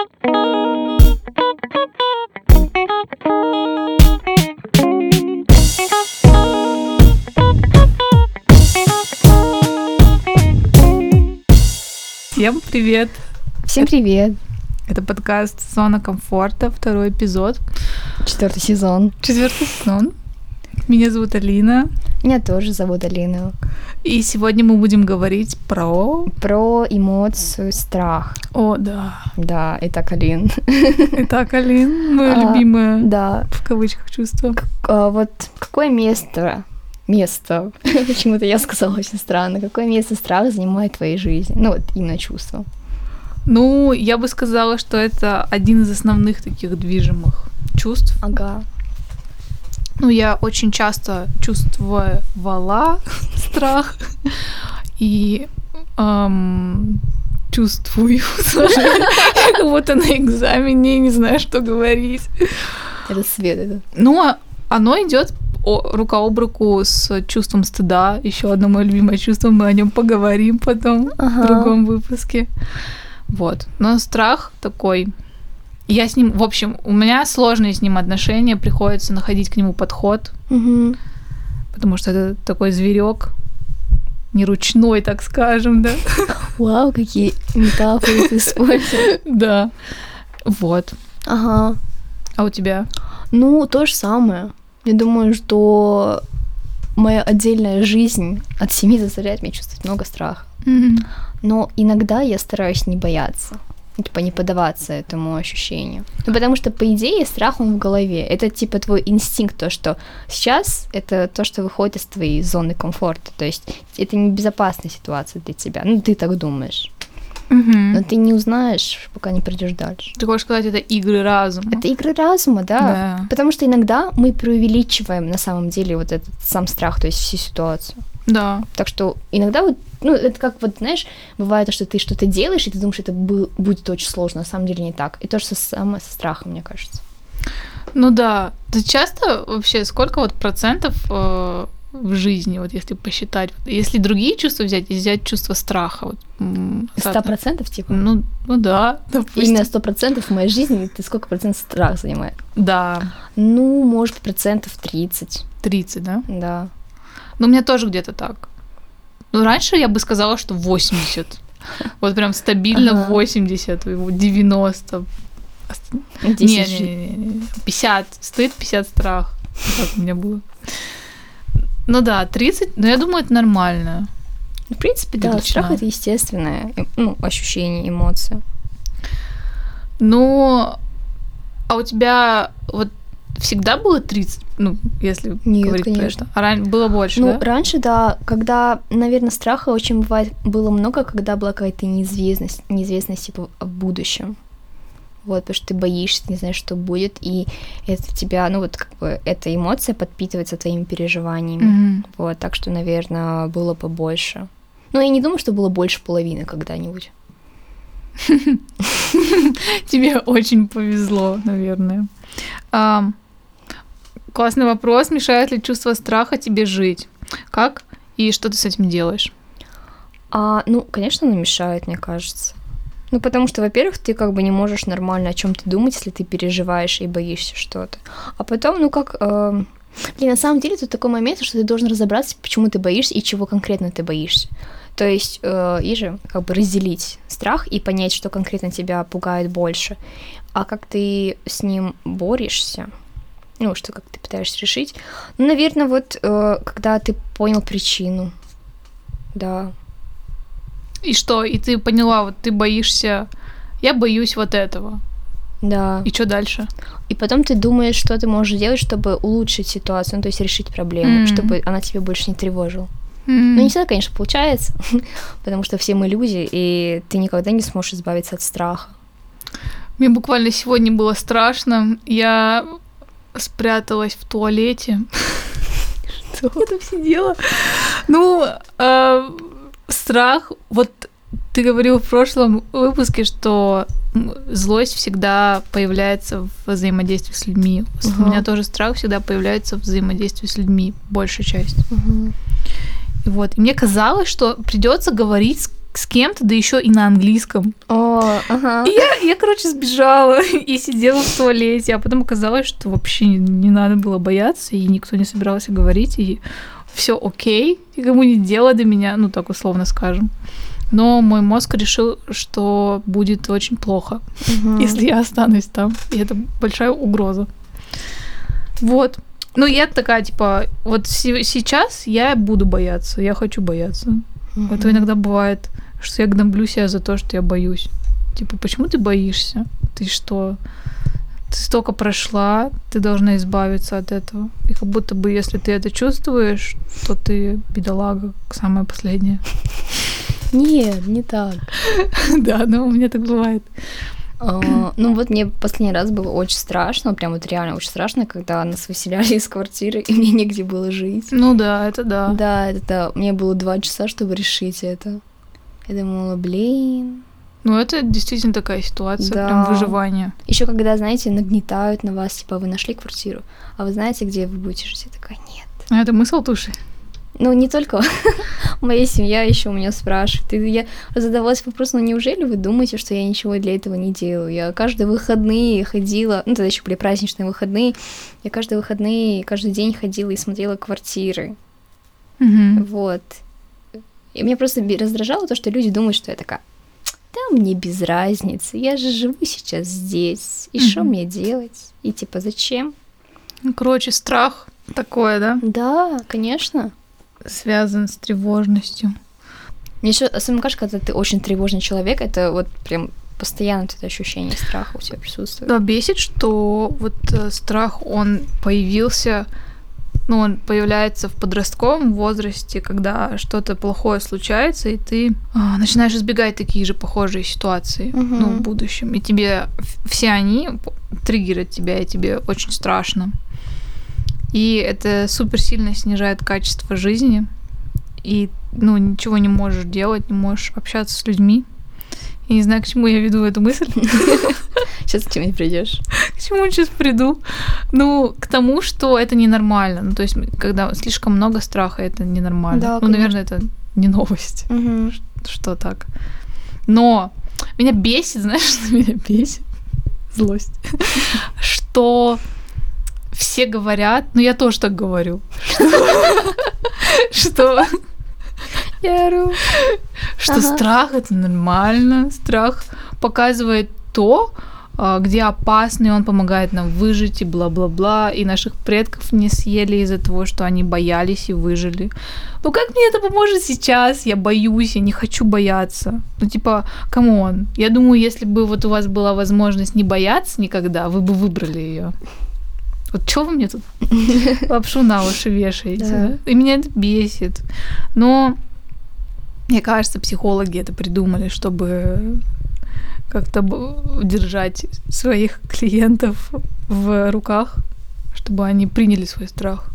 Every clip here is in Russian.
Всем привет! Всем привет! Это подкаст «Зона комфорта», второй эпизод. Четвертый сезон. Четвертый сезон. Меня зовут Алина. Меня тоже зовут Алина. И сегодня мы будем говорить про... Про эмоцию страх. О, да. Да, итак, Алин. Итак, Алин, мое А, любимое, Да. в кавычках, чувство. А, Вот какое место место. Почему-то я сказала очень странно. Какое место страх занимает в твоей жизни? Ну, вот именно чувство. Ну, я бы сказала, что это один из основных таких движимых чувств. Ага. Ну, я очень часто чувствовала страх и эм, чувствую как будто на экзамене не знаю, что говорить. Это свет это. Ну, оно идет рука об руку с чувством стыда. Еще одно мое любимое чувство, мы о нем поговорим потом Ага. в другом выпуске. Вот. Но страх такой. Я с ним, в общем, у меня сложные с ним отношения, приходится находить к нему подход, Мгм. потому что это такой зверек, не ручной, так скажем, да. Вау, какие метафоры ты используешь. Да. Вот. Ага. А у тебя? Ну, то же самое. Я думаю, что моя отдельная жизнь от семьи заставляет меня чувствовать много страха. Но иногда я стараюсь не бояться, типа не поддаваться этому ощущению. Ну, потому что, по идее, страх, он в голове. Это, типа, твой инстинкт, то, что сейчас это то, что выходит из твоей зоны комфорта. То есть это небезопасная ситуация для тебя. Ну, ты так думаешь. Мгм. Но ты не узнаешь, пока не придешь дальше. Ты хочешь сказать, это игры разума? Это игры разума, да. Да. Потому что иногда мы преувеличиваем на самом деле вот этот сам страх, то есть всю ситуацию. Да. Так что иногда вот, ну, это как вот, знаешь, бывает, то, что ты что-то делаешь, и ты думаешь, это бу- будет очень сложно, на самом деле не так. И то же самое со страхом, мне кажется. Ну да. Ты часто вообще сколько вот процентов э, в жизни, вот если посчитать, если другие чувства взять и взять чувство страха, вот, Сто процентов, типа? Ну, ну да, допустим. Именно сто процентов в моей жизни, ты сколько процентов страх занимает? Да, Ну, может, процентов 30, 30, да? да. Ну, у меня тоже где-то так. Ну, раньше я бы сказала, что 80. Вот прям стабильно Ага. 80, 90. Не, 10 не, не, не, не. 50. Стыд, 50 страх. Так у меня было. Ну да, 30, но я думаю, это нормально. В принципе, да, Величина. страх это естественное э, ну, ощущение, эмоция. Ну, а у тебя вот всегда было 30? Ну, если Нет, говорить про конечно. это. А ран- было больше, Ну, да? раньше, да, когда, наверное, страха очень бывает было много, когда была какая-то неизвестность, неизвестность типа в будущем. Вот, потому что ты боишься, не знаешь, что будет, и это тебя, ну вот как бы эта эмоция подпитывается твоими переживаниями. Мгм. Вот, так что, наверное, было побольше. Ну, я не думаю, что было больше половины когда-нибудь. Тебе очень повезло, наверное. Ам, классный вопрос. Мешает ли чувство страха тебе жить? Как и что ты с этим делаешь? А, ну, конечно, оно мешает, мне кажется. Ну, потому что, во-первых, ты как бы не можешь нормально о чем то думать, если ты переживаешь и боишься что-то. А потом, ну, как... эм, Блин, на самом деле тут такой момент, что ты должен разобраться, почему ты боишься и чего конкретно ты боишься. То есть, э, и же как бы разделить страх и понять, что конкретно тебя пугает больше. А как ты с ним борешься, ну, что как ты пытаешься решить. Ну, наверное, вот э, когда ты понял причину, да, И что? И ты поняла, вот ты боишься... Я боюсь вот этого. да. И что дальше? И потом ты думаешь, что ты можешь сделать, чтобы улучшить ситуацию, ну, то есть решить проблему, Мгм. чтобы она тебя больше не тревожила. М, Ну, не всегда, конечно, получается, потому что все мы люди, и ты никогда не сможешь избавиться от страха. Мне буквально сегодня было страшно. Я спряталась в туалете. Я там сидела. Ну, э, страх. Вот ты говорил в прошлом выпуске, что злость всегда появляется в взаимодействии с людьми. У Ага. меня тоже страх всегда появляется в взаимодействии с людьми, большая часть. И вот, и мне казалось, что придется говорить с с кем-то, да еще и на английском. О, ага. И я, я, короче, сбежала и сидела в туалете, а потом оказалось, что вообще не, не надо было бояться, и никто не собирался говорить, и все окей, никому не дело до меня, ну так условно скажем. Но мой мозг решил, что будет очень плохо, Мгм. если я останусь там. И это большая угроза. Вот. Ну, я такая, типа, вот се- сейчас я буду бояться, я хочу бояться. Мгм. Это иногда бывает, что я гноблю себя за то, что я боюсь. Типа, почему ты боишься? Ты что? Ты столько прошла, ты должна избавиться от этого. И как будто бы, если ты это чувствуешь, то ты бедолага самая последняя. Нет, не так. Да, но у меня так бывает. А, Ну вот мне последний раз было очень страшно, прям вот реально очень страшно, когда нас выселяли из квартиры, и мне негде было жить. Ну да, это да. Да, это мне было два часа, чтобы решить это. Я думала, блин. Ну это действительно такая ситуация, Да. прям выживание. Еще когда, знаете, нагнетают на вас, типа, вы нашли квартиру, а вы знаете, где вы будете жить? Я такая, нет. А это мысл туши. Ну, не только моя семья еще у меня спрашивает. И я задавалась вопросом, ну неужели вы думаете, что я ничего для этого не делаю? Я каждые выходные ходила, ну тогда еще были праздничные выходные, я каждые выходные, каждый день ходила и смотрела квартиры. Мгм. Вот. И меня просто раздражало то, что люди думают, что я такая, да мне без разницы, я же живу сейчас здесь, и что мне делать? И типа, зачем? Ну, Короче, страх такое, да, Да, конечно. связан с тревожностью. Мне еще особенно кажется, когда ты очень тревожный человек, это вот прям постоянно это ощущение страха у тебя присутствует. Да, бесит, что вот э, страх, он появился, ну, он появляется в подростковом возрасте, когда что-то плохое случается, и ты а, начинаешь избегать такие же похожие ситуации, Мгм. ну, в будущем. И тебе все они триггерят тебя, и тебе очень страшно. И это супер сильно снижает качество жизни, и, ну, ничего не можешь делать, не можешь общаться с людьми. Я не знаю, к чему я веду эту мысль. Сейчас к чему придешь. К чему сейчас приду? Ну, к тому, что это ненормально. Ну, то есть, когда слишком много страха, это ненормально. Да, ну, наверное, это не новость, что так. Но меня бесит, знаешь, что меня бесит? Злость. Что все говорят, ну я тоже так говорю, что что страх это нормально, страх показывает то, где опасно, и он помогает нам выжить, и бла-бла-бла, и наших предков не съели из-за того, что они боялись и выжили. Ну как мне это поможет сейчас? Я боюсь, я не хочу бояться. Ну типа, come on, я думаю, если бы вот у вас была возможность не бояться никогда, вы бы выбрали ее. Вот что вы мне тут лапшу на уши вешаете? Да? И меня это бесит. Но мне кажется, психологи это придумали, чтобы как-то держать своих клиентов в руках, чтобы они приняли свой страх.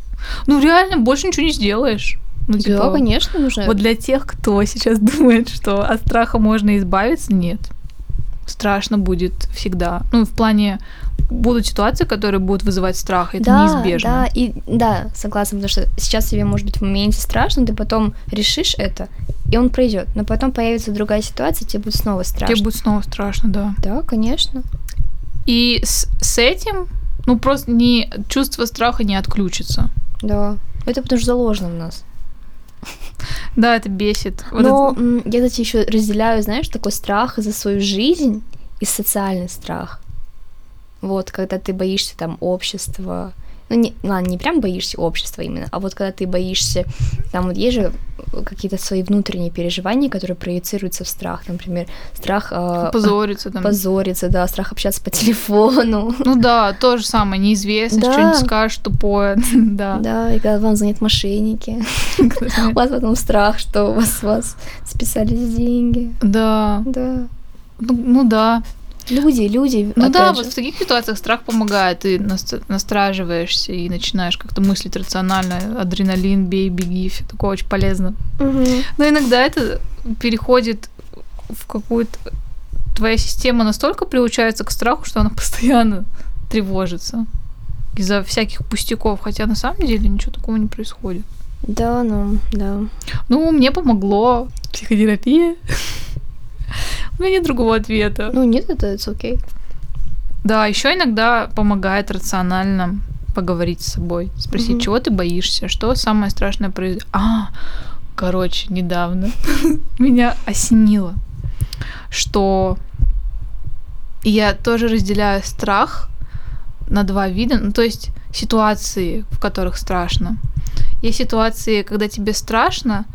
Ну, реально, больше ничего не сделаешь. Ну, Да, типа, конечно, нужно. вот для тех, кто сейчас думает, что от страха можно избавиться, нет. Страшно будет всегда. Ну, в плане будут ситуации, которые будут вызывать страх, это да, неизбежно. Да, и да, согласна, потому что сейчас тебе может быть в моменте страшно, ты потом решишь это, и он пройдет. Но потом появится другая ситуация, тебе будет снова страшно. Тебе будет снова страшно, да. Да, конечно. И с, с этим, ну, просто не, чувство страха не отключится. Да. Это потому что заложено в нас. Да, это бесит. Вот Но это- я, кстати, еще разделяю, знаешь, такой страх за свою жизнь и социальный страх. Вот, когда ты боишься там общества. Ну, не, ладно, не прям боишься общества именно, а вот когда ты боишься, там вот есть же какие-то свои внутренние переживания, которые проецируются в страх. Например, страх э, позориться там. позориться, да, страх общаться по телефону. Ну да, то же самое, неизвестность, Да. что-нибудь скажешь тупое, да. Да, и когда вам звонят мошенники. У вас потом страх, что у вас, с вас списались деньги. Да, Да. ну, ну да. Люди, люди. Ну да, опять вот же. в таких ситуациях страх помогает, ты нас- настраживаешься и начинаешь как-то мыслить рационально, адреналин, бей, беги, все такое очень полезно. Мгм. Но иногда это переходит в какую-то... Твоя система настолько приучается к страху, что она постоянно тревожится из-за всяких пустяков, хотя на самом деле ничего такого не происходит. Да, ну, да. Ну, мне помогло психотерапия. У меня нет другого ответа. Ну, нет, это it's okay. Да, еще иногда помогает рационально поговорить с собой, спросить, Мгм. чего ты боишься, что самое страшное произойдет. А, короче, недавно меня осенило, что я тоже разделяю страх на два вида, ну, то есть ситуации, в которых страшно. Есть ситуации, когда тебе страшно,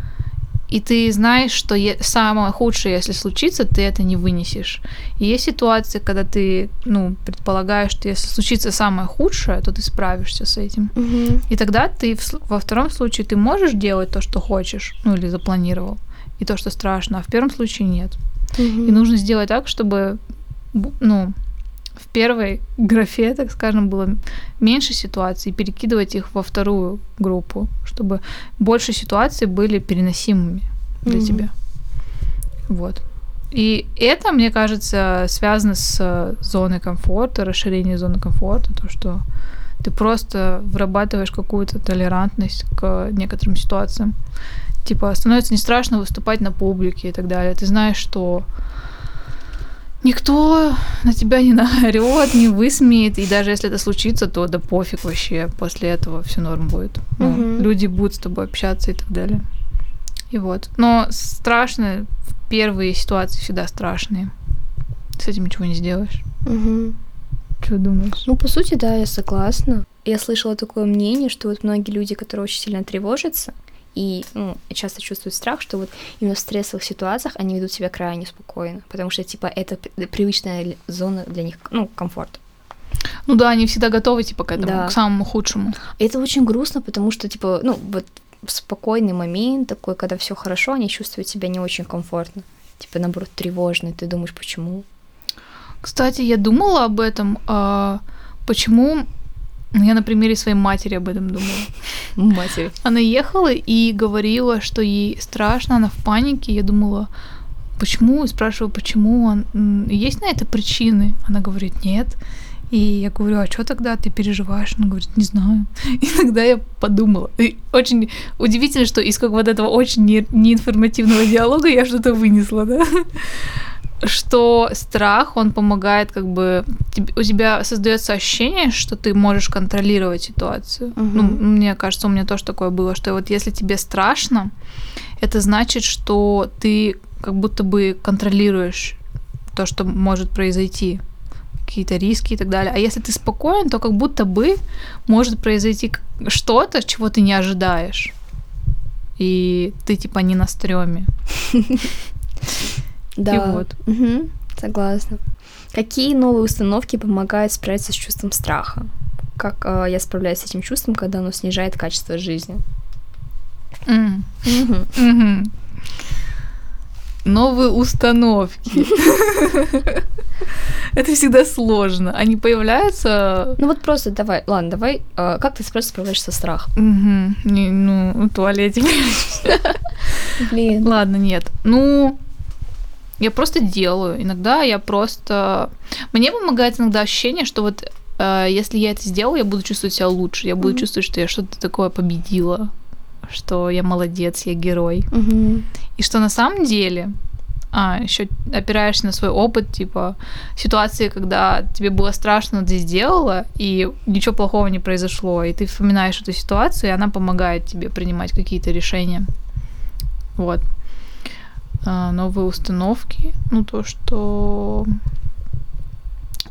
и ты знаешь, что самое худшее, если случится, ты это не вынесешь. И есть ситуации, когда ты, ну, предполагаешь, что если случится самое худшее, то ты справишься с этим. Мгм. И тогда ты во втором случае ты можешь делать то, что хочешь, ну или запланировал, и то, что страшно, а в первом случае нет. Мгм. И нужно сделать так, чтобы, ну, в первой графе, так скажем, было меньше ситуаций, перекидывать их во вторую группу, чтобы больше ситуаций были переносимыми для Мгм. тебя. Вот. И это, мне кажется, связано с зоной комфорта, расширением зоны комфорта, то, что ты просто вырабатываешь какую-то толерантность к некоторым ситуациям. Типа, становится не страшно выступать на публике и так далее. Ты знаешь, что никто на тебя не наорет, не высмеет, и даже если это случится, то да пофиг вообще, после этого все норм будет. Ну, Мгм. Люди будут с тобой общаться и так далее. И вот. Но страшно, первые ситуации всегда страшные. С этим ничего не сделаешь. Мгм. Что думаешь? Ну, по сути, да, я согласна. Я слышала такое мнение, что вот многие люди, которые очень сильно тревожатся и ну, часто чувствуют страх, что вот именно в стрессовых ситуациях они ведут себя крайне спокойно, потому что, типа, это привычная зона для них, ну, комфорта. Ну да, они всегда готовы, типа, к этому, Да. к самому худшему. Это очень грустно, потому что, типа, ну, вот в спокойный момент такой, когда все хорошо, они чувствуют себя не очень комфортно. Типа, наоборот, тревожно, ты думаешь, почему? Кстати, я думала об этом. а, почему... ну, Я на примере своей матери об этом думала. Матери. Она ехала и говорила, что ей страшно, она в панике. Я думала, почему? И спрашиваю, почему? Он, есть на это причины? Она говорит, нет. И я говорю, а что тогда ты переживаешь? Она говорит, не знаю. И тогда я подумала. И очень удивительно, что из как вот этого очень не- неинформативного диалога я что-то вынесла, да? Что страх, он помогает как бы... у тебя создается ощущение, что ты можешь контролировать ситуацию. Мгм. Ну, мне кажется, у меня тоже такое было, что вот если тебе страшно, это значит, что ты как будто бы контролируешь то, что может произойти какие-то риски и так далее. А если ты спокоен, то как будто бы может произойти что-то, чего ты не ожидаешь. И ты типа не на стреме. Да. вот. Мгм, Согласна. Какие новые установки помогают справиться с чувством страха? Как э, я справляюсь с этим чувством, когда оно снижает качество жизни? Мгм. Мгм. Новые установки. Это всегда сложно. Они появляются... Ну вот просто давай, ладно, давай, э, как ты просто справляешься со страхом? Не, ну, в туалете. Блин. Ладно, нет. Ну, я просто делаю. Иногда я просто... Мне помогает иногда ощущение, что вот э, если я это сделаю, я буду чувствовать себя лучше. Я буду Мгм. чувствовать, что я что-то такое победила. Что я молодец, я герой. Мгм. И что на самом деле, а, еще опираешься на свой опыт, типа, ситуации, когда тебе было страшно, ты сделала, и ничего плохого не произошло, и ты вспоминаешь эту ситуацию, и она помогает тебе принимать какие-то решения. Вот. А, новые установки, ну, то, что...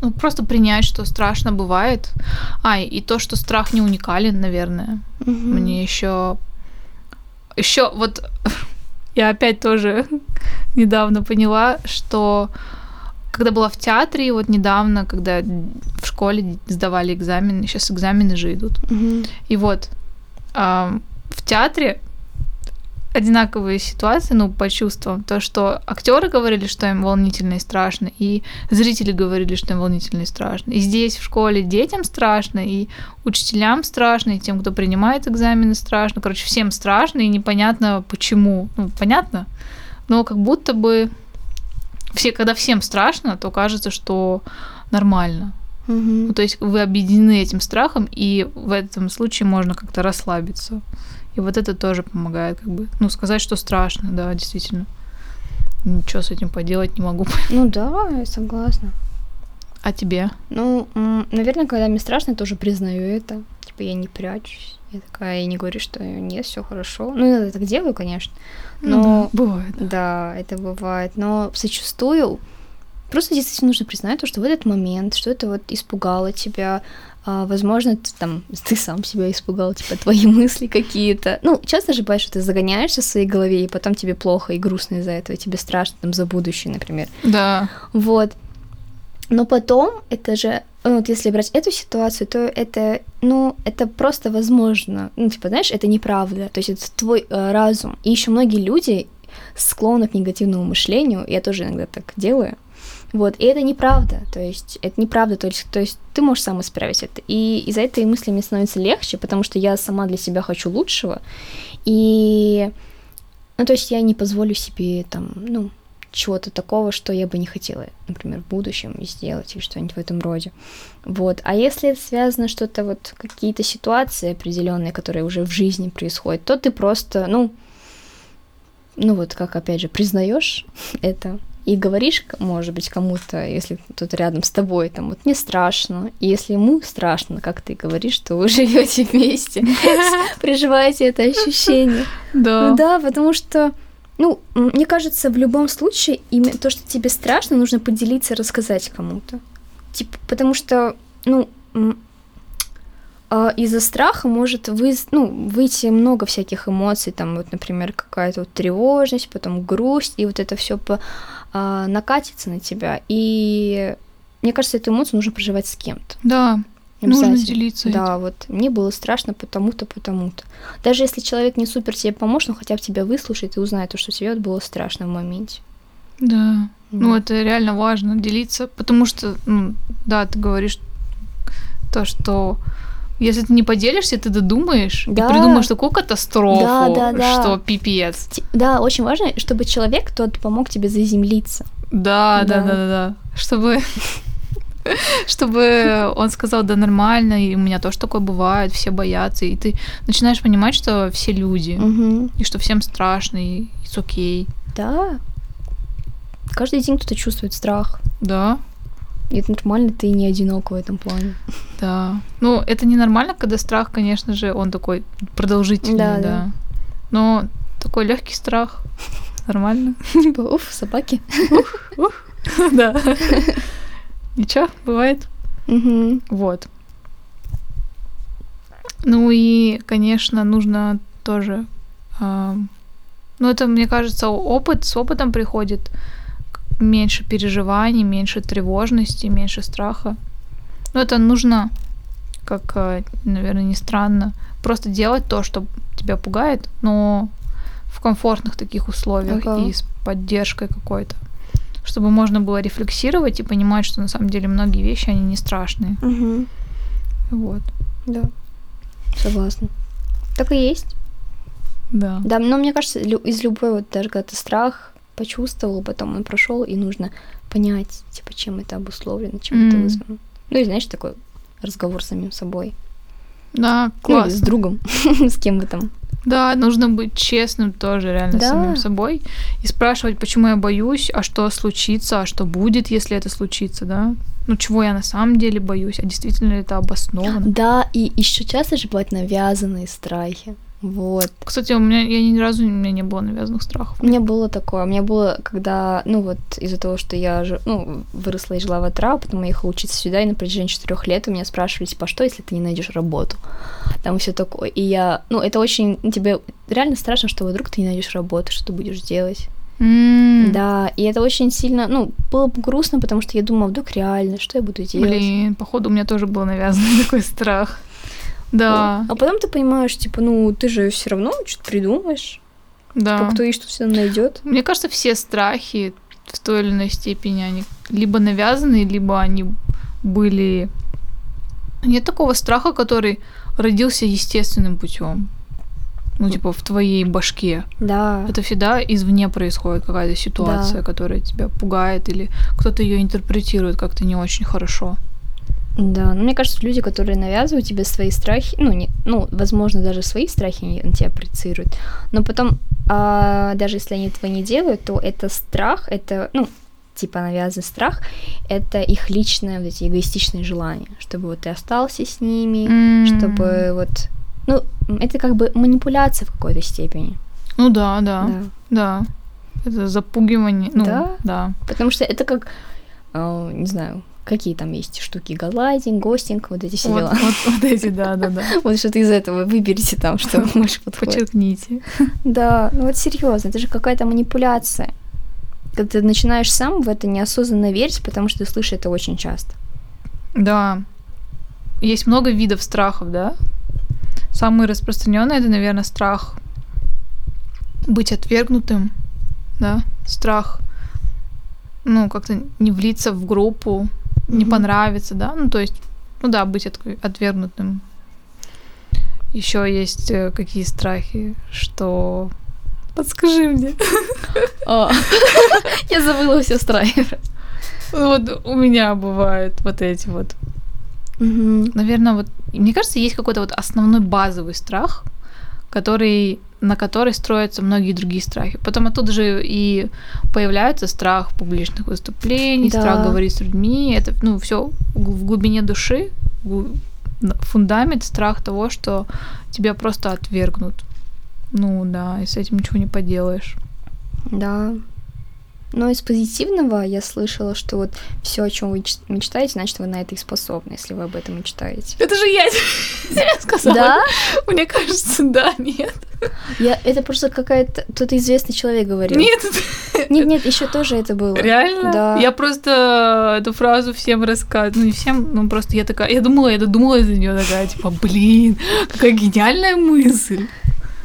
Ну, просто принять, что страшно бывает. А, и то, что страх не уникален, наверное. Мгм. Мне еще еще вот я опять тоже недавно поняла, что когда была в театре, вот недавно, когда в школе сдавали экзамены, сейчас экзамены же идут. Мгм. И вот ам, в театре одинаковые ситуации, ну, по чувствам. То, что актеры говорили, что им волнительно и страшно, и зрители говорили, что им волнительно и страшно. И здесь в школе детям страшно, и учителям страшно, и тем, кто принимает экзамены, страшно. Короче, всем страшно, и непонятно почему. Ну, понятно, но как будто бы все, когда всем страшно, то кажется, что нормально. Мгм. Ну, то есть вы объединены этим страхом, и в этом случае можно как-то расслабиться. И вот это тоже помогает, как бы, ну, сказать, что страшно, да, действительно. Ничего с этим поделать не могу. Ну да, я согласна. А тебе? Ну, наверное, когда мне страшно, я тоже признаю это. Типа я не прячусь. Я такая, я не говорю, что нет, все хорошо. Ну, я так делаю, конечно. Но ну, да, бывает. Да, это бывает. Но зачастую просто действительно нужно признать то, что в этот момент, что это вот испугало тебя, а, возможно, ты, там, ты сам себя испугал, типа, твои мысли какие-то. Ну, часто же бывает, что ты загоняешься в своей голове, и потом тебе плохо и грустно из-за этого, тебе страшно там за будущее, например. Да. Вот. Но потом, это же, ну, вот если брать эту ситуацию, то это, ну, это просто возможно. Ну, типа, знаешь, это неправда. То есть это твой э, разум. И еще многие люди склонны к негативному мышлению. Я тоже иногда так делаю. Вот, и это неправда, то есть это неправда, то есть, то есть ты можешь сам исправить это. И из-за этой мысли мне становится легче, потому что я сама для себя хочу лучшего, и, ну, то есть я не позволю себе там, ну, чего-то такого, что я бы не хотела, например, в будущем сделать или что-нибудь в этом роде. Вот. А если это связано что-то вот какие-то ситуации определенные, которые уже в жизни происходят, то ты просто, ну, ну вот как опять же признаешь это и говоришь, может быть, кому-то, если кто-то рядом с тобой, там вот не страшно. И если ему страшно, как ты говоришь, что вы живете вместе, проживаете это ощущение. Да. Ну да, потому что ну, мне кажется, в любом случае, именно то, что тебе страшно, нужно поделиться, рассказать кому-то. Типа, потому что, ну, а, из-за страха может вы, ну, выйти много всяких эмоций, там, вот, например, какая-то вот тревожность, потом грусть, и вот это все по, а, накатится на тебя. И мне кажется, эту эмоцию нужно проживать с кем-то. Да, Нужно делиться. Да, этим. вот мне было страшно потому-то, потому-то. Даже если человек не супер тебе поможет, но хотя бы тебя выслушает и узнает то, что тебе вот было страшно в моменте. Да. да. Ну, это реально важно делиться, потому что, ну, да, ты говоришь то, что если ты не поделишься, ты додумаешь да. и придумаешь такую катастрофу, да, да, да. что пипец. Да, очень важно, чтобы человек тот помог тебе заземлиться. Да, да, да, да, да. да. Чтобы чтобы он сказал, да нормально, и у меня тоже такое бывает, все боятся, и ты начинаешь понимать, что все люди, угу. и что всем страшно, и it's окей. Okay. Да. Каждый день кто-то чувствует страх. Да. И это нормально, ты не одинок в этом плане. Да. Ну, это ненормально, когда страх, конечно же, он такой продолжительный, да. да. да. Но такой легкий страх. Нормально. Типа, уф, собаки. Да. Ничего, бывает. Вот. Ну и, конечно, нужно тоже... Э, ну, это, мне кажется, опыт, с опытом приходит меньше переживаний, меньше тревожности, меньше страха. Но это нужно, как, э, наверное, не странно, просто делать то, что тебя пугает, но в комфортных таких условиях ага. и с поддержкой какой-то чтобы можно было рефлексировать и понимать, что на самом деле многие вещи, они не страшные. Угу. Вот. Да, согласна. Так и есть. Да. Да, но мне кажется, из любой, вот даже когда ты страх почувствовал, потом он прошел, и нужно понять, типа, чем это обусловлено, чем mm. это вызвано. Ну и знаешь, такой разговор с самим собой. Да, класс. Ну, с другом, с кем бы там. Да, нужно быть честным тоже реально да. с самим собой и спрашивать, почему я боюсь, а что случится, а что будет, если это случится, да? Ну, чего я на самом деле боюсь, а действительно ли это обосновано? Да, и еще часто же бывают навязанные страхи. Вот. Кстати, у меня я ни разу у меня не было навязанных страхов. У меня было такое. У меня было, когда, ну вот из-за того, что я ну, выросла и жила в Атра, потом я ехала учиться сюда, и на протяжении четырех лет у меня спрашивали, типа, «А что, если ты не найдешь работу? Там все такое. И я, ну, это очень, ну, тебе реально страшно, что вдруг ты не найдешь работу, что ты будешь делать. Mm. Да, и это очень сильно, ну, было бы грустно, потому что я думала, вдруг реально, что я буду делать? Блин, походу у меня тоже был навязан такой страх. Да. А потом ты понимаешь, типа, ну, ты же все равно что-то придумаешь. Да. Типа, кто и что все найдет. Мне кажется, все страхи в той или иной степени, они либо навязаны, либо они были... Нет такого страха, который родился естественным путем. Ну, типа, в твоей башке. Да. Это всегда извне происходит какая-то ситуация, да. которая тебя пугает, или кто-то ее интерпретирует как-то не очень хорошо. Да, ну мне кажется, люди, которые навязывают тебе свои страхи, ну, не, ну, возможно, даже свои страхи на тебя проецируют, но потом, а, даже если они этого не делают, то это страх, это, ну, типа навязанный страх, это их личное, вот эти эгоистичные желания, чтобы вот ты остался с ними, mm. чтобы вот, ну, это как бы манипуляция в какой-то степени. Ну да, да, да. да. Это запугивание. Ну, да? да. Потому что это как, э, не знаю, какие там есть штуки, галайдинг, гостинг, вот эти все вот, дела. Вот, вот эти, да, да, да. Вот что-то из этого выберите там, что больше подходит. Подчеркните. Да, ну вот серьезно, это же какая-то манипуляция. Когда ты начинаешь сам в это неосознанно верить, потому что ты слышишь это очень часто. Да. Есть много видов страхов, да? Самый распространенный это, наверное, страх быть отвергнутым, да, страх, ну, как-то не влиться в группу, не понравиться, да, ну, то есть, ну да, быть от, отвергнутым. Еще есть э, какие страхи, что... Подскажи мне. Я забыла все страхи. Вот у меня бывают вот эти вот. Наверное, вот, мне кажется, есть какой-то вот основной базовый страх, который на которой строятся многие другие страхи. Потом оттуда же и появляется страх публичных выступлений, да. страх говорить с людьми. Это, ну, все в глубине души, фундамент, страх того, что тебя просто отвергнут. Ну да, и с этим ничего не поделаешь. Да. Но из позитивного я слышала, что вот все, о чем вы мечтаете, значит, вы на это и способны, если вы об этом мечтаете. Это же я сказала. Да? Мне кажется, да, нет. Я, это просто какая-то... Кто-то известный человек говорил. Нет. Нет, нет, еще тоже это было. Реально? Да. Я просто эту фразу всем рассказываю. Ну, не всем, ну, просто я такая... Я думала, я додумалась за нее такая, типа, блин, какая гениальная мысль.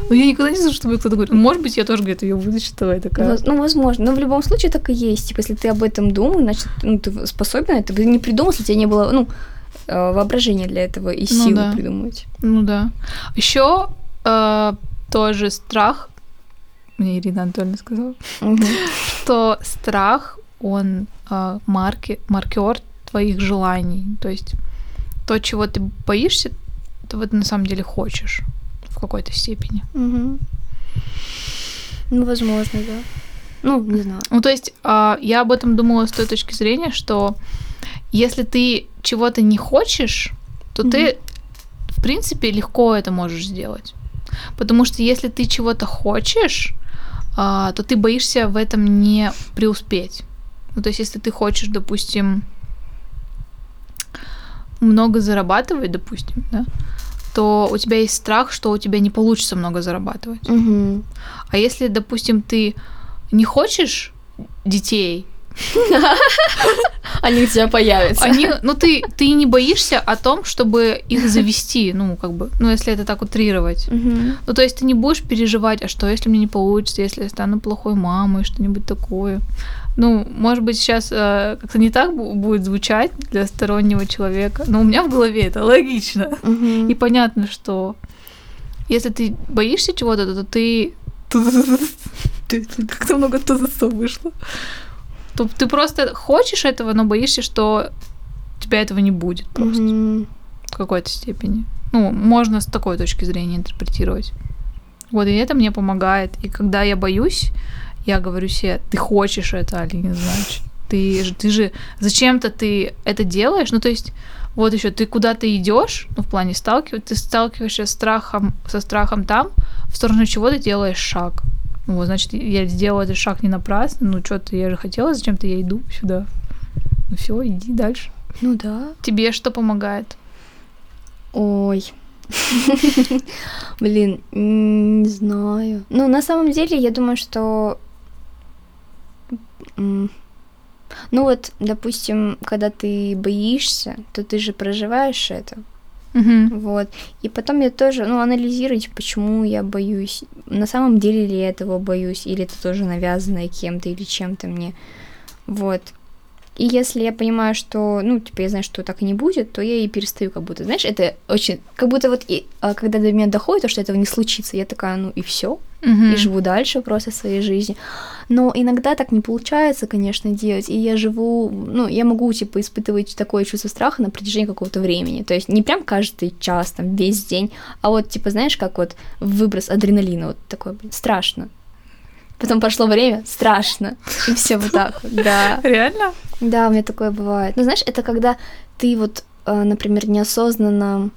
Ну, я никогда не слышу, чтобы кто-то говорит. Может быть, я тоже где-то ее вычитала и такая. Ну, возможно. Но в любом случае так и есть. Типа, если ты об этом думаешь, значит, ну, ты способен это. Ты не придумал, если у тебя не было, ну, э, воображения для этого и ну силы ну, да. придумать. Ну да. Еще э, тоже страх. Мне Ирина Анатольевна сказала, что страх, он э, марки, маркер твоих желаний. То есть то, чего ты боишься, ты вот на самом деле хочешь какой-то степени. Угу. Ну, возможно, да. Ну, не знаю. Ну, то есть э, я об этом думала с той точки зрения, что если ты чего-то не хочешь, то mm ты, в принципе, легко это можешь сделать. Потому что если ты чего-то хочешь, э, то ты боишься в этом не преуспеть. Ну, то есть, если ты хочешь, допустим, много зарабатывать, допустим, да, то у тебя есть страх, что у тебя не получится много зарабатывать. Угу. А если, допустим, ты не хочешь детей, они у тебя появятся. Они, ну ты, ты не боишься о том, чтобы их завести, ну как бы, ну если это так утрировать. Ну то есть ты не будешь переживать, а что если мне не получится, если я стану плохой мамой, что-нибудь такое. Ну, может быть, сейчас э, как-то не так будет звучать для стороннего человека, но у меня в голове это логично. Угу. И понятно, что если ты боишься чего-то, то ты... Как-то много тузасов вышло. То ты просто хочешь этого, но боишься, что тебя этого не будет просто. Mm-hmm. В какой-то степени. Ну, можно с такой точки зрения интерпретировать. Вот, и это мне помогает. И когда я боюсь, я говорю себе, ты хочешь это, Алина, значит. Ты же, ты же зачем-то ты это делаешь. Ну, то есть, вот еще ты куда-то идешь, ну, в плане сталкивать, ты сталкиваешься с страхом, со страхом там, в сторону чего ты делаешь шаг. Вот, значит, я сделала этот шаг не напрасно. Ну, что-то я же хотела, зачем-то я иду сюда. Ну все, иди дальше. Ну да. Тебе что помогает? Ой. Блин, не знаю. Ну, на самом деле, я думаю, что... Ну вот, допустим, когда ты боишься, то ты же проживаешь это. Угу. Вот. И потом я тоже, ну, анализировать, почему я боюсь. На самом деле ли я этого боюсь, или это тоже навязанное кем-то или чем-то мне. Вот. И если я понимаю, что, ну, типа, я знаю, что так и не будет, то я и перестаю как будто, знаешь, это очень, как будто вот, и, а когда до меня доходит, то, что этого не случится, я такая, ну, и все, Мгм. и живу дальше просто своей жизнью. Но иногда так не получается, конечно, делать, и я живу, ну, я могу, типа, испытывать такое чувство страха на протяжении какого-то времени, то есть не прям каждый час, там, весь день, а вот, типа, знаешь, как вот выброс адреналина, вот такой, блин, страшно. Потом прошло время, страшно, и все вот так вот, да. Реально? Да, у меня такое бывает. Ну, знаешь, это когда ты вот, э, например, неосознанно,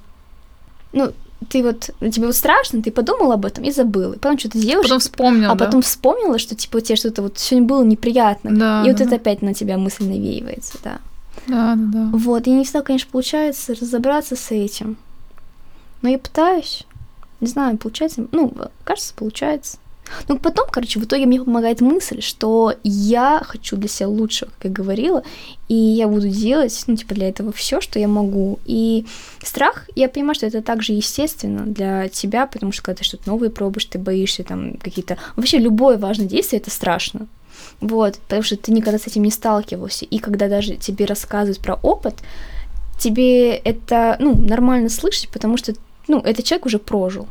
ну, ты вот, тебе вот страшно, ты подумал об этом и забыл, и потом что-то делаешь, Потом вспомнил, а да? потом вспомнила, что, типа, тебе что-то вот сегодня было неприятно, Да, и вот да, это да. опять на тебя мысль навеивается, да. Да, да, да. Вот, и не всегда, конечно, получается разобраться с этим, но я пытаюсь, не знаю, получается, ну, кажется, получается. Ну, потом, короче, в итоге мне помогает мысль, что я хочу для себя лучшего, как я говорила, и я буду делать, ну, типа, для этого все, что я могу. И страх, я понимаю, что это также естественно для тебя, потому что когда ты что-то новое пробуешь, ты боишься там какие-то... Вообще любое важное действие — это страшно. Вот, потому что ты никогда с этим не сталкивался. И когда даже тебе рассказывают про опыт, тебе это, ну, нормально слышать, потому что, ну, этот человек уже прожил.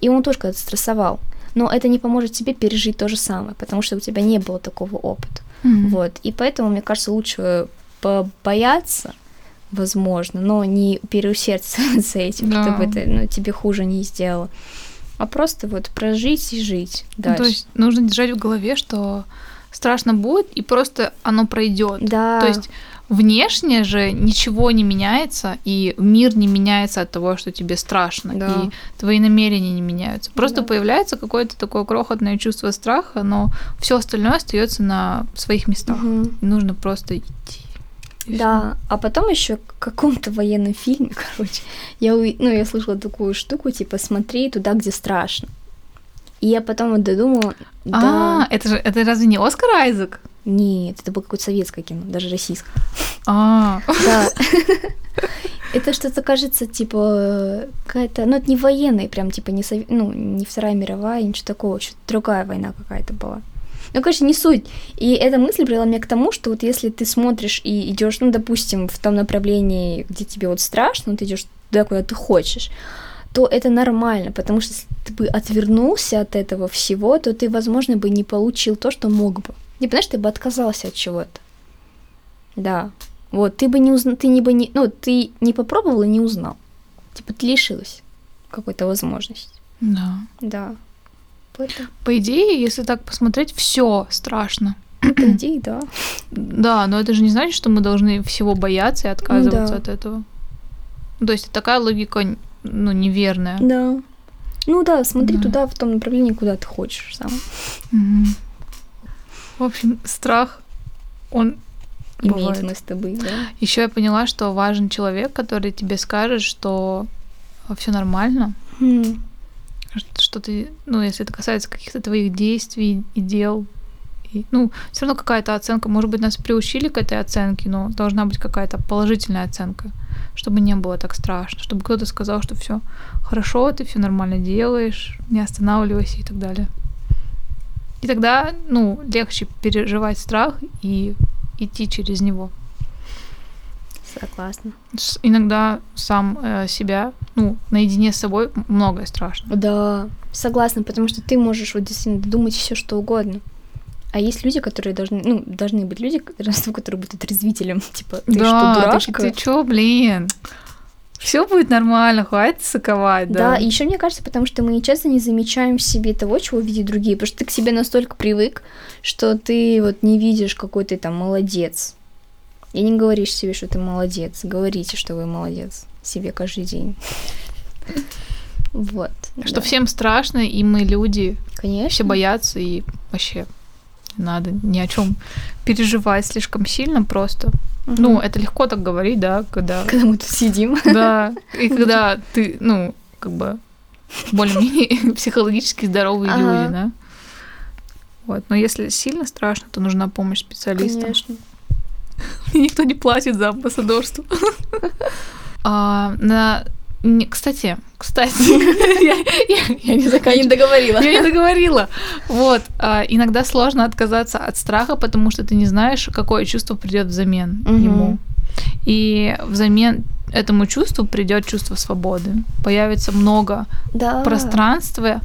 И он тоже когда-то стрессовал. Но это не поможет тебе пережить то же самое, потому что у тебя не было такого опыта. Мгм. Вот. И поэтому, мне кажется, лучше побояться, возможно, но не переусердствовать этим, Да. чтобы это ну, тебе хуже не сделало. А просто вот прожить и жить Ну, дальше. то есть нужно держать в голове, что страшно будет, и просто оно пройдет. да. То есть внешне же ничего не меняется, и мир не меняется от того, что тебе страшно, Да. и твои намерения не меняются. Просто Да. появляется какое-то такое крохотное чувство страха, но все остальное остается на своих местах. Мгм. И нужно просто идти. И Да, а потом еще в каком-то военном фильме, короче, я, ну, я слышала такую штуку, типа, смотри туда, где страшно. И я потом вот додумала, всё. да, А, это же это разве не Оскар Айзек? Нет, это было какое-то советское кино, даже российское. А, Да. Это что-то кажется, типа, какая-то, ну, это не военная, прям, типа, не, сове- ну, не Вторая мировая, ничего такого, что-то другая война какая-то была. Ну, короче, не суть. И эта мысль привела меня к тому, что вот если ты смотришь и идешь, ну, допустим, в том направлении, где тебе вот страшно, ты идешь туда, куда ты хочешь, то это нормально, потому что если ты бы отвернулся от этого всего, то ты, возможно, бы не получил то, что мог бы. Не понимаешь, ты бы отказался от чего-то. Да. Вот, ты бы не узнал, ты не бы не, ну, ты не попробовал и не узнал. Типа ты лишилась какой-то возможности. да. Да. Поэтому, По идее, если так посмотреть, все страшно. ну, по идее, да. Да, но это же не значит, что мы должны всего бояться и отказываться да. от этого. Ну, То есть такая логика, ну, неверная. Да. Ну да, смотри Да. туда, в том направлении, куда ты хочешь сам. В общем, страх, он Имеет бывает. место быть, да. Еще я поняла, что важен человек, который тебе скажет, что все нормально, Хм. что ты, ну, если это касается каких-то твоих действий и дел, и, ну, все равно какая-то оценка, может быть, нас приучили к этой оценке, но должна быть какая-то положительная оценка, чтобы не было так страшно, чтобы кто-то сказал, что все хорошо, ты все нормально делаешь, не останавливайся и так далее. И тогда, ну, легче переживать страх и идти через него. Согласна. Иногда сам э, себя, ну, наедине с собой многое страшно. Да, согласна, потому что ты можешь вот действительно думать все что угодно. А есть люди, которые должны, ну, должны быть люди, которые, будут отрезвителем. Типа, ты что, да, дурашка? ты, ты чё, блин? Все будет нормально, хватит соковать, Да, да. и еще мне кажется, потому что мы часто не замечаем в себе того, чего видят другие, потому что ты к себе настолько привык, что ты вот не видишь, какой ты там молодец. И не говоришь себе, что ты молодец. Говорите, что вы молодец себе каждый день. Вот. Что да. всем страшно, и мы люди, Конечно. все боятся, и вообще не надо ни о чем переживать слишком сильно просто. Ну, это легко так говорить, да, когда... когда мы тут сидим. Да, и когда ты, ну, как бы более-менее психологически здоровые Ага. люди, да. Вот, но если сильно страшно, то нужна помощь специалиста. Конечно. Мне никто не платит за амбассадорство. А, На Не, кстати, кстати, я, я, я не заканчиваю. договорила. Я не договорила. Вот. а, иногда сложно отказаться от страха, потому что ты не знаешь, какое чувство придет взамен Мгм. ему. И взамен этому чувству придет чувство свободы. Появится много Да. пространства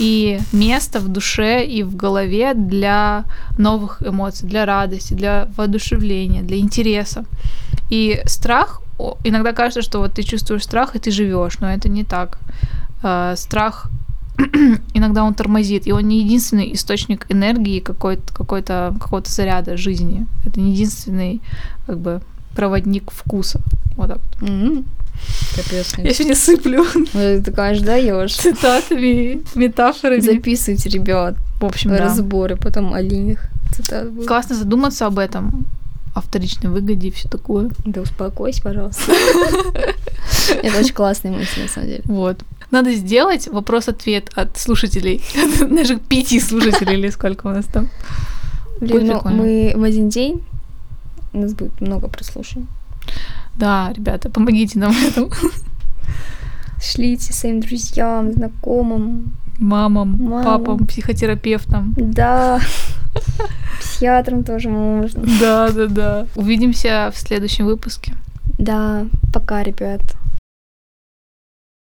и места в душе и в голове для новых эмоций, для радости, для воодушевления, для интереса. И страх, иногда кажется, что вот ты чувствуешь страх, и ты живешь, но это не так. Э, Страх иногда он тормозит, и он не единственный источник энергии какой-то, какой-то, какого-то заряда жизни. Это не единственный как бы проводник вкуса. Вот так. вот. М, Капец. Я сегодня сыплю Ну, Ты такая даешь. цитатами, метафорами. Записывайте, ребят, В общем, да. разборы, потом о линиях. цитат будет. Классно задуматься об этом, о вторичной выгоде и все такое. Да успокойся, пожалуйста. Это очень классная мысль, на самом деле. Вот. Надо сделать вопрос-ответ от слушателей. Наших пяти слушателей или сколько у нас там. Блин, ну мы в один день, у нас будет много прослушаний. Да, ребята, помогите нам в этом. Шлите своим друзьям, знакомым. Мамам, Мамам. папам, психотерапевтам. Да. Психиатрам тоже можно. Да, да, да. Увидимся в следующем выпуске. Да, пока, ребят.